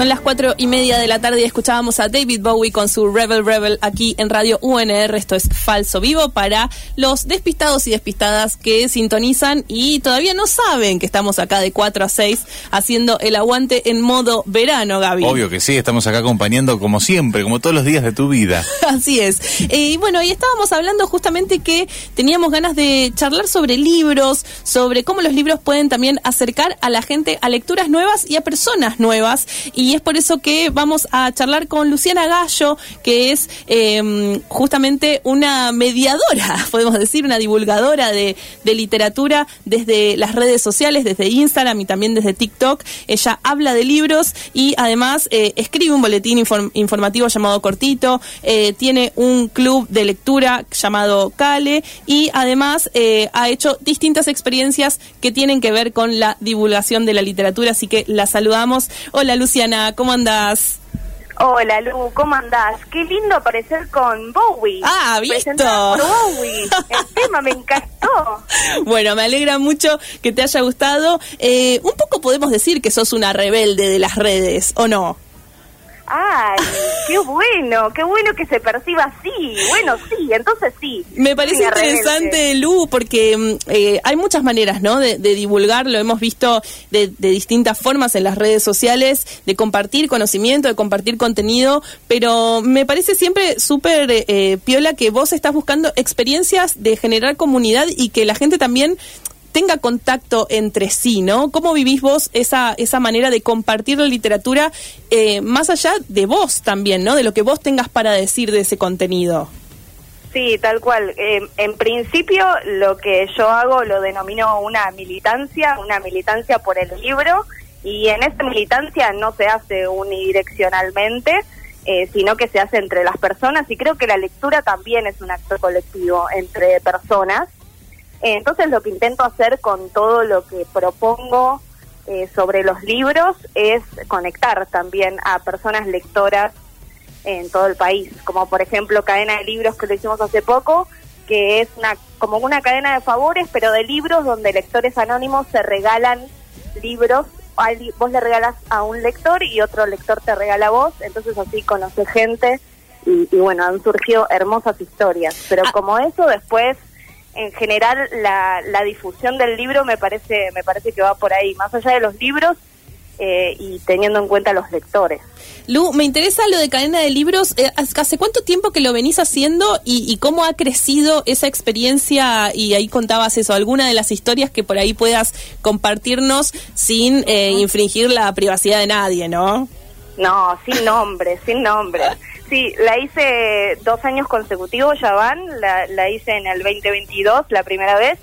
Son las cuatro y media de la tarde y escuchábamos a David Bowie con su Rebel Rebel aquí en Radio UNR. Esto es Falso Vivo para los despistados y despistadas que sintonizan y todavía no saben que estamos acá de 4 a 6 haciendo el aguante en modo verano, Gaby. Obvio que sí, estamos acá acompañando como siempre, como todos los días de tu vida. Así es. Eh, y bueno, y estábamos hablando justamente que teníamos ganas de charlar sobre libros, sobre cómo los libros pueden también acercar a la gente a lecturas nuevas y a personas nuevas y es por eso que vamos a charlar con Luciana Gallo, que es em, justamente una mediadora, podemos decir, una divulgadora de, literatura desde las redes sociales, desde Instagram y también desde TikTok. Ella habla de libros y además eh, escribe un boletín informativo llamado Cortito, eh, tiene un club de lectura llamado Cale y además eh, ha hecho distintas experiencias que tienen que ver con la divulgación de la literatura, así que la saludamos. Hola Luciana. ¿Cómo andás? Hola Lu, ¿cómo andás? Qué lindo aparecer con Bowie. Ah, visto. Por Bowie. El tema me encantó. Bueno, me alegra mucho que te haya gustado. Eh, un poco podemos decir que sos una rebelde de las redes, ¿o no? Ay, qué bueno, qué bueno que se perciba así. Bueno, sí, entonces sí. Me parece interesante, Lu, porque mm, eh, hay muchas maneras, ¿no? De, divulgar, lo hemos visto de, distintas formas en las redes sociales, de compartir conocimiento, de compartir contenido, pero me parece siempre súper eh, piola que vos estás buscando experiencias de generar comunidad y que la gente también tenga contacto entre sí, ¿no? ¿Cómo vivís vos esa, esa manera de compartir la literatura eh, más allá de vos también, ¿no? De lo que vos tengas para decir de ese contenido. Sí, tal cual. Eh, en principio lo que yo hago lo denomino una militancia, una militancia por el libro, y en esa militancia no se hace unidireccionalmente, eh, sino que se hace entre las personas, y creo que la lectura también es un acto colectivo entre personas. Entonces lo que intento hacer con todo lo que propongo eh, sobre los libros es conectar también a personas lectoras en todo el país, como por ejemplo cadena de libros que lo hicimos hace poco, que es una como una cadena de favores, pero de libros donde lectores anónimos se regalan libros, vos le regalas a un lector y otro lector te regala a vos, entonces así conoce gente y, y bueno, han surgido hermosas historias, pero ah. como eso después en general la, la difusión del libro me parece me parece que va por ahí más allá de los libros eh, y teniendo en cuenta los lectores. Lu, me interesa lo de cadena de libros. Eh, ¿Hace cuánto tiempo que lo venís haciendo y, cómo ha crecido esa experiencia? Y ahí contabas eso, alguna de las historias que por ahí puedas compartirnos sin eh, infringir la privacidad de nadie, ¿no? No, sin nombre, sin nombre. Sí, la hice dos años consecutivos, ya van. La, la hice en el 2022, la primera vez,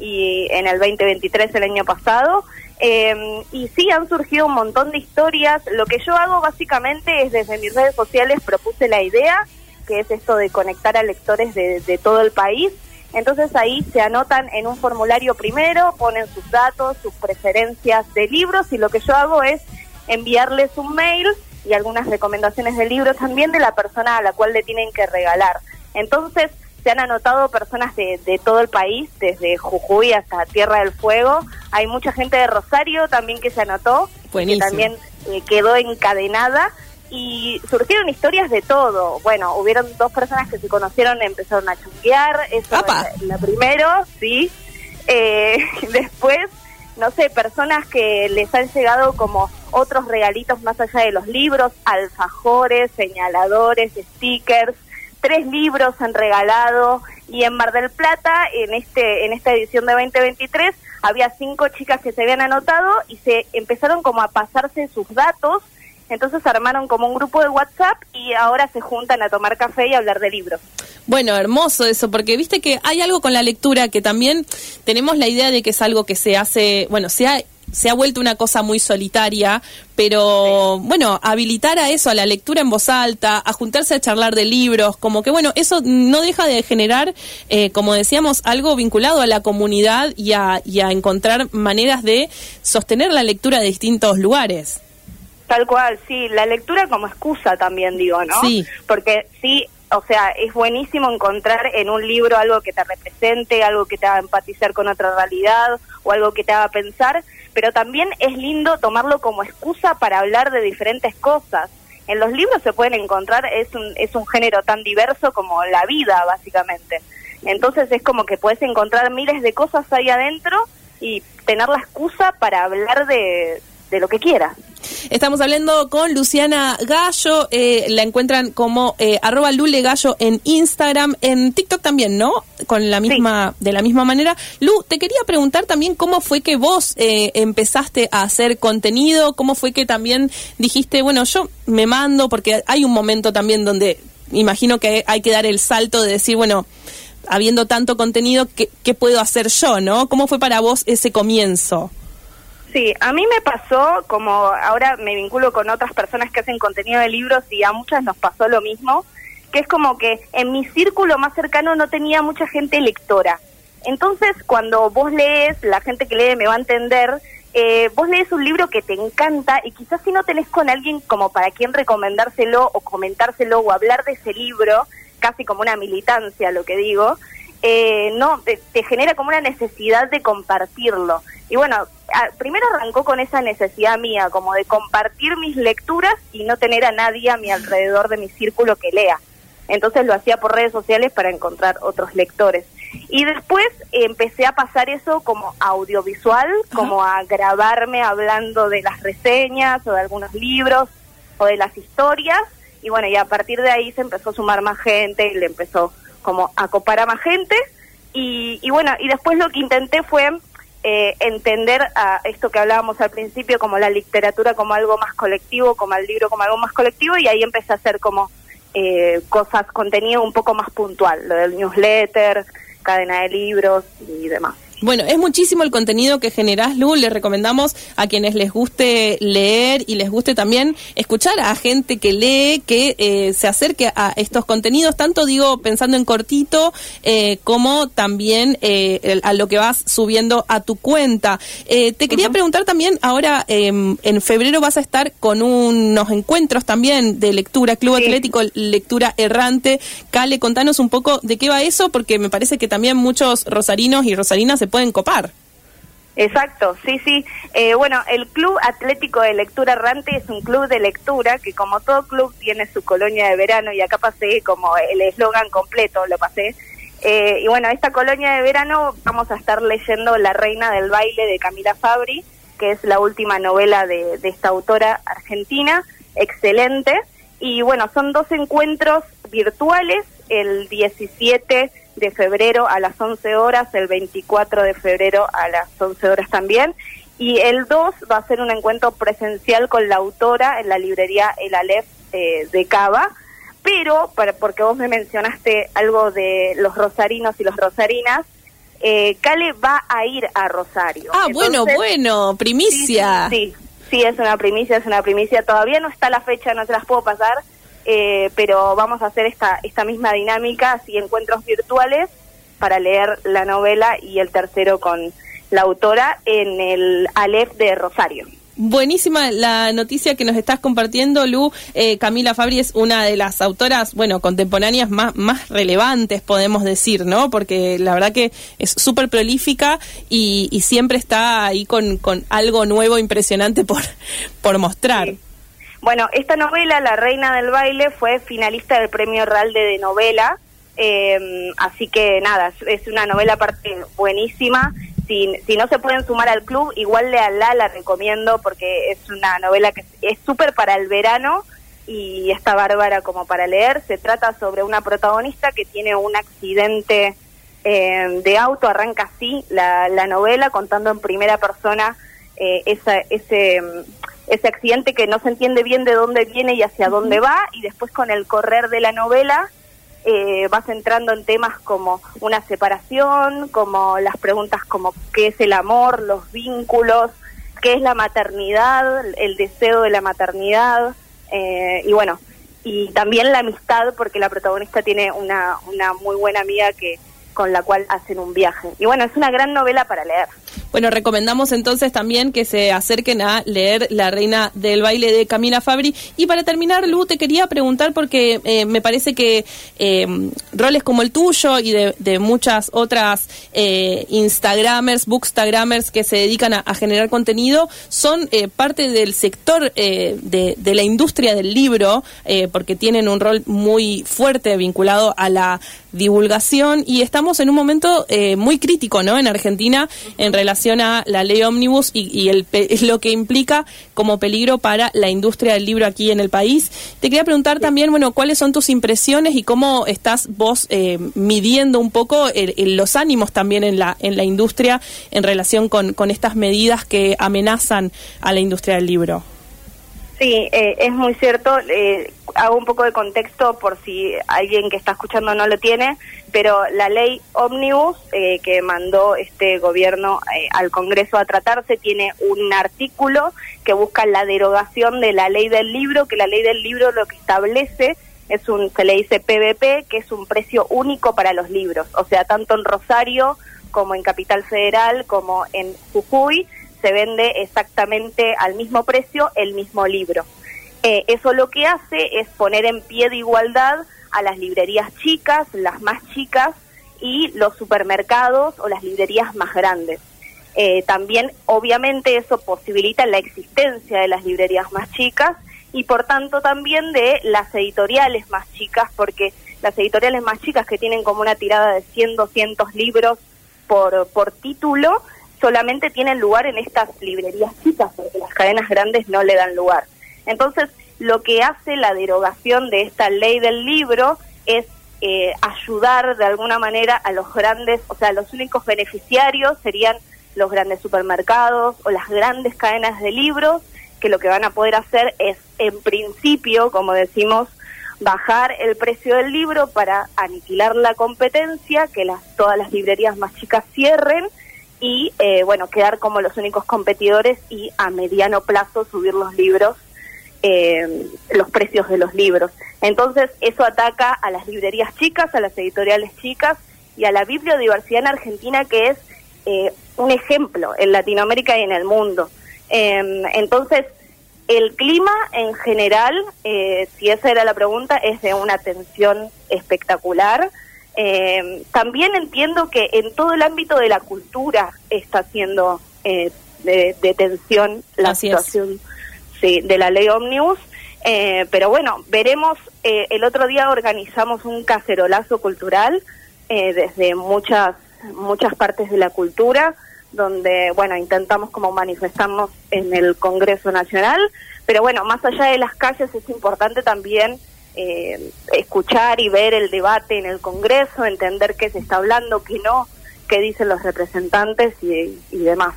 y en el 2023, el año pasado. Em, y sí, han surgido un montón de historias. Lo que yo hago básicamente es desde mis redes sociales propuse la idea, que es esto de conectar a lectores de, de todo el país. Entonces ahí se anotan en un formulario primero, ponen sus datos, sus preferencias de libros y lo que yo hago es enviarles un mail y algunas recomendaciones de libros también de la persona a la cual le tienen que regalar. Entonces, se han anotado personas de, de todo el país, desde Jujuy hasta Tierra del Fuego. Hay mucha gente de Rosario también que se anotó, que también eh, quedó encadenada. Y surgieron historias de todo. Bueno, hubieron dos personas que se conocieron, empezaron a chunguear, eso es la primero, sí. Eh, después no sé, personas que les han llegado como otros regalitos más allá de los libros, alfajores, señaladores, stickers, tres libros han regalado y en Mar del Plata, en este en esta edición de 2023, había cinco chicas que se habían anotado y se empezaron como a pasarse sus datos entonces armaron como un grupo de WhatsApp y ahora se juntan a tomar café y hablar de libros. Bueno, hermoso eso, porque viste que hay algo con la lectura que también tenemos la idea de que es algo que se hace, bueno, se ha, se ha vuelto una cosa muy solitaria, pero bueno, habilitar a eso, a la lectura en voz alta, a juntarse a charlar de libros, como que bueno, eso no deja de generar, eh, como decíamos, algo vinculado a la comunidad y a, y a encontrar maneras de sostener la lectura de distintos lugares. Tal cual, sí, la lectura como excusa también digo, ¿no? Sí. Porque sí, o sea, es buenísimo encontrar en un libro algo que te represente, algo que te haga empatizar con otra realidad, o algo que te haga pensar, pero también es lindo tomarlo como excusa para hablar de diferentes cosas. En los libros se pueden encontrar, es un, es un género tan diverso como la vida, básicamente. Entonces es como que puedes encontrar miles de cosas ahí adentro y tener la excusa para hablar de, de lo que quieras. Estamos hablando con Luciana Gallo, eh, la encuentran como eh, arroba Lule Gallo en Instagram, en TikTok también, ¿no? Con la misma, de la misma manera. Lu, te quería preguntar también cómo fue que vos eh, empezaste a hacer contenido, cómo fue que también dijiste, bueno, yo me mando, porque hay un momento también donde imagino que hay que dar el salto de decir, bueno, habiendo tanto contenido, ¿qué, qué puedo hacer yo, no? ¿Cómo fue para vos ese comienzo? Sí, a mí me pasó, como ahora me vinculo con otras personas que hacen contenido de libros y a muchas nos pasó lo mismo, que es como que en mi círculo más cercano no tenía mucha gente lectora. Entonces, cuando vos lees, la gente que lee me va a entender, eh, vos lees un libro que te encanta y quizás si no tenés con alguien como para quien recomendárselo o comentárselo o hablar de ese libro, casi como una militancia lo que digo, eh, no te, genera como una necesidad de compartirlo. Y bueno, primero arrancó con esa necesidad mía, como de compartir mis lecturas y no tener a nadie a mi alrededor de mi círculo que lea. Entonces lo hacía por redes sociales para encontrar otros lectores. Y después empecé a pasar eso como audiovisual, como a grabarme hablando de las reseñas o de algunos libros o de las historias. Y bueno, y a partir de ahí se empezó a sumar más gente y le empezó como a copar a más gente. Y, y bueno, y después lo que intenté fue eh, entender a esto que hablábamos al principio, como la literatura como algo más colectivo, como el libro como algo más colectivo, y ahí empecé a hacer como eh, cosas, contenido un poco más puntual, lo del newsletter, cadena de libros y demás. Bueno, es muchísimo el contenido que generás, Lu. Les recomendamos a quienes les guste leer y les guste también escuchar a gente que lee, que eh, se acerque a estos contenidos, tanto digo pensando en cortito, eh, como también eh, a lo que vas subiendo a tu cuenta. te quería preguntar también, ahora em, en febrero vas a estar con unos encuentros también de lectura, Club Atlético Lectura Errante. Cale, contanos un poco de qué va eso, porque me parece que también muchos rosarinos y rosarinas se pueden copar. Exacto, sí, sí. Eh, bueno, el Club Atlético de Lectura Errante es un club de lectura que como todo club tiene su colonia de verano y acá pasé como el eslogan completo, lo pasé. Eh, y bueno, esta colonia de verano vamos a estar leyendo La Reina del Baile de Camila Fabri, que es la última novela de, de esta autora argentina, excelente. Y bueno, son dos encuentros virtuales, el 17 de febrero a las 11 horas, el 24 de febrero a las 11 horas también. Y el 2 va a ser un encuentro presencial con la autora en la librería El Aleph eh, de Cava. Pero, para, porque vos me mencionaste algo de los rosarinos y los rosarinas, eh, Cale va a ir a Rosario. Ah, bueno, bueno, primicia. Sí, sí, es una primicia, es una primicia. Todavía no está la fecha, no se las puedo pasar, eh, pero vamos a hacer esta, esta misma dinámica, así encuentros virtuales para leer la novela y el tercero con la autora en el Aleph de Rosario. Buenísima la noticia que nos estás compartiendo, Lu. Eh, Camila Fabri es una de las autoras, bueno, contemporáneas más, más relevantes, podemos decir, ¿no? Porque la verdad que es súper prolífica y, siempre está ahí con, con algo nuevo, impresionante por, por mostrar. Bueno, esta novela, La Reina del Baile, fue finalista del Premio Ralde de Novela, eh, así que nada, es una novela aparte buenísima. Si, si no se pueden sumar al club, igual le la la recomiendo porque es una novela que es súper para el verano y está bárbara como para leer. Se trata sobre una protagonista que tiene un accidente eh, de auto, arranca así la, la novela contando en primera persona eh, esa, ese ese accidente que no se entiende bien de dónde viene y hacia dónde va, y después con el correr de la novela eh, vas entrando en temas como una separación, como las preguntas como qué es el amor, los vínculos, qué es la maternidad, el deseo de la maternidad, eh, y bueno, y también la amistad, porque la protagonista tiene una, una muy buena amiga que con la cual hacen un viaje. Y bueno, es una gran novela para leer. Bueno, recomendamos entonces también que se acerquen a leer La Reina del Baile de Camila Fabri. Y para terminar, Lu, te quería preguntar porque eh, me parece que eh, roles como el tuyo y de, muchas otras eh, Instagramers, Bookstagramers que se dedican a, generar contenido son eh, parte del sector de, de, la industria del libro porque tienen un rol muy fuerte vinculado a la divulgación y estamos en un momento eh, muy crítico ¿no? en Argentina en relación a la ley ómnibus y, el, lo que implica como peligro para la industria del libro aquí en el país. Te quería preguntar también, bueno, cuáles son tus impresiones y cómo estás vos eh, midiendo un poco los ánimos también en la, en la industria en relación con, con estas medidas que amenazan a la industria del libro. Sí, eh, es muy cierto. Eh, hago un poco de contexto por si alguien que está escuchando no lo tiene, pero la ley Omnibus eh, que mandó este gobierno al Congreso a tratarse tiene un artículo que busca la derogación de la ley del libro, que la ley del libro lo que establece es un, se le dice PVP, que es un precio único para los libros, o sea, tanto en Rosario como en Capital Federal, como en Jujuy, se vende exactamente al mismo precio el mismo libro. Eh, eso lo que hace es poner en pie de igualdad a las librerías chicas, las más chicas, y los supermercados o las librerías más grandes. Eh, también, obviamente, eso posibilita la existencia de las librerías más chicas y, por tanto, también de las editoriales más chicas, porque las editoriales más chicas que tienen como una tirada de 100, 200 libros por, por título, solamente tienen lugar en estas librerías chicas, porque las cadenas grandes no le dan lugar. Entonces, lo que hace la derogación de esta ley del libro es eh, ayudar de alguna manera a los grandes, o sea, los únicos beneficiarios serían los grandes supermercados o las grandes cadenas de libros, que lo que van a poder hacer es, en principio, como decimos, bajar el precio del libro para aniquilar la competencia, que las, todas las librerías más chicas cierren y eh, bueno, quedar como los únicos competidores y a mediano plazo subir los libros, eh, los precios de los libros. Entonces eso ataca a las librerías chicas, a las editoriales chicas y a la bibliodiversidad en Argentina que es eh, un ejemplo en Latinoamérica y en el mundo. Em, entonces, el clima en general, si esa era la pregunta, es de una tensión espectacular. Eh, también entiendo que en todo el ámbito de la cultura está siendo eh, de, tensión la situación de la ley Omnibus. Eh, pero bueno, veremos, eh, el otro día organizamos un cacerolazo cultural desde muchas, muchas partes de la cultura, donde, bueno, intentamos como manifestarnos en el Congreso Nacional, pero bueno, más allá de las calles es importante también eh, escuchar y ver el debate en el Congreso, entender qué se está hablando, qué no, qué dicen los representantes y, demás.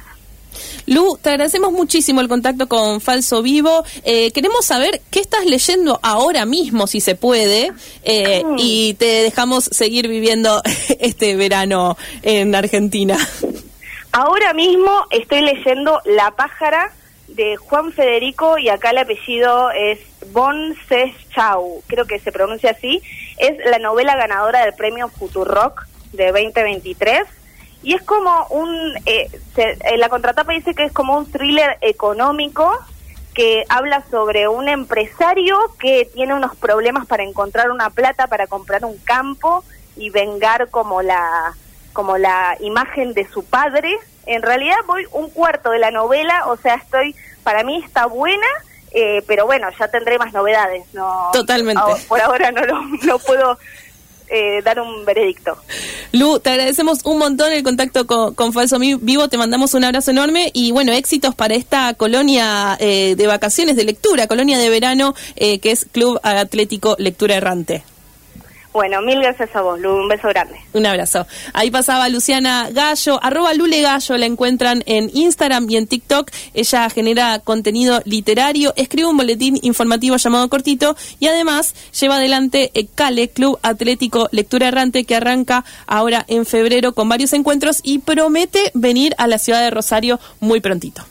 Lu, te agradecemos muchísimo el contacto con Falso Vivo. Eh, queremos saber qué estás leyendo ahora mismo, si se puede, eh, mm. y te dejamos seguir viviendo este verano en Argentina. Ahora mismo estoy leyendo La pájara de Juan Federico y acá el apellido es Bon Chau, creo que se pronuncia así. Es la novela ganadora del premio Futurock de 2023 y es como un, eh, en la contratapa dice que es como un thriller económico que habla sobre un empresario que tiene unos problemas para encontrar una plata para comprar un campo y vengar como la como la imagen de su padre. En realidad voy un cuarto de la novela, o sea, estoy, para mí está buena, eh, pero bueno, ya tendré más novedades. No, Totalmente. por ahora no lo no puedo eh, dar un veredicto. Lu, te agradecemos un montón el contacto con, Falso Vivo, te mandamos un abrazo enorme y bueno, éxitos para esta colonia eh, de vacaciones de lectura, colonia de verano, que es Club Atlético Lectura Errante. Bueno, mil gracias a vos, Lu. Un beso grande. Un abrazo. Ahí pasaba Luciana Gallo, arroba Lule Gallo, la encuentran en Instagram y en TikTok. Ella genera contenido literario, escribe un boletín informativo llamado Cortito y además lleva adelante el CALE, Club Atlético Lectura Errante, que arranca ahora en febrero con varios encuentros y promete venir a la ciudad de Rosario muy prontito.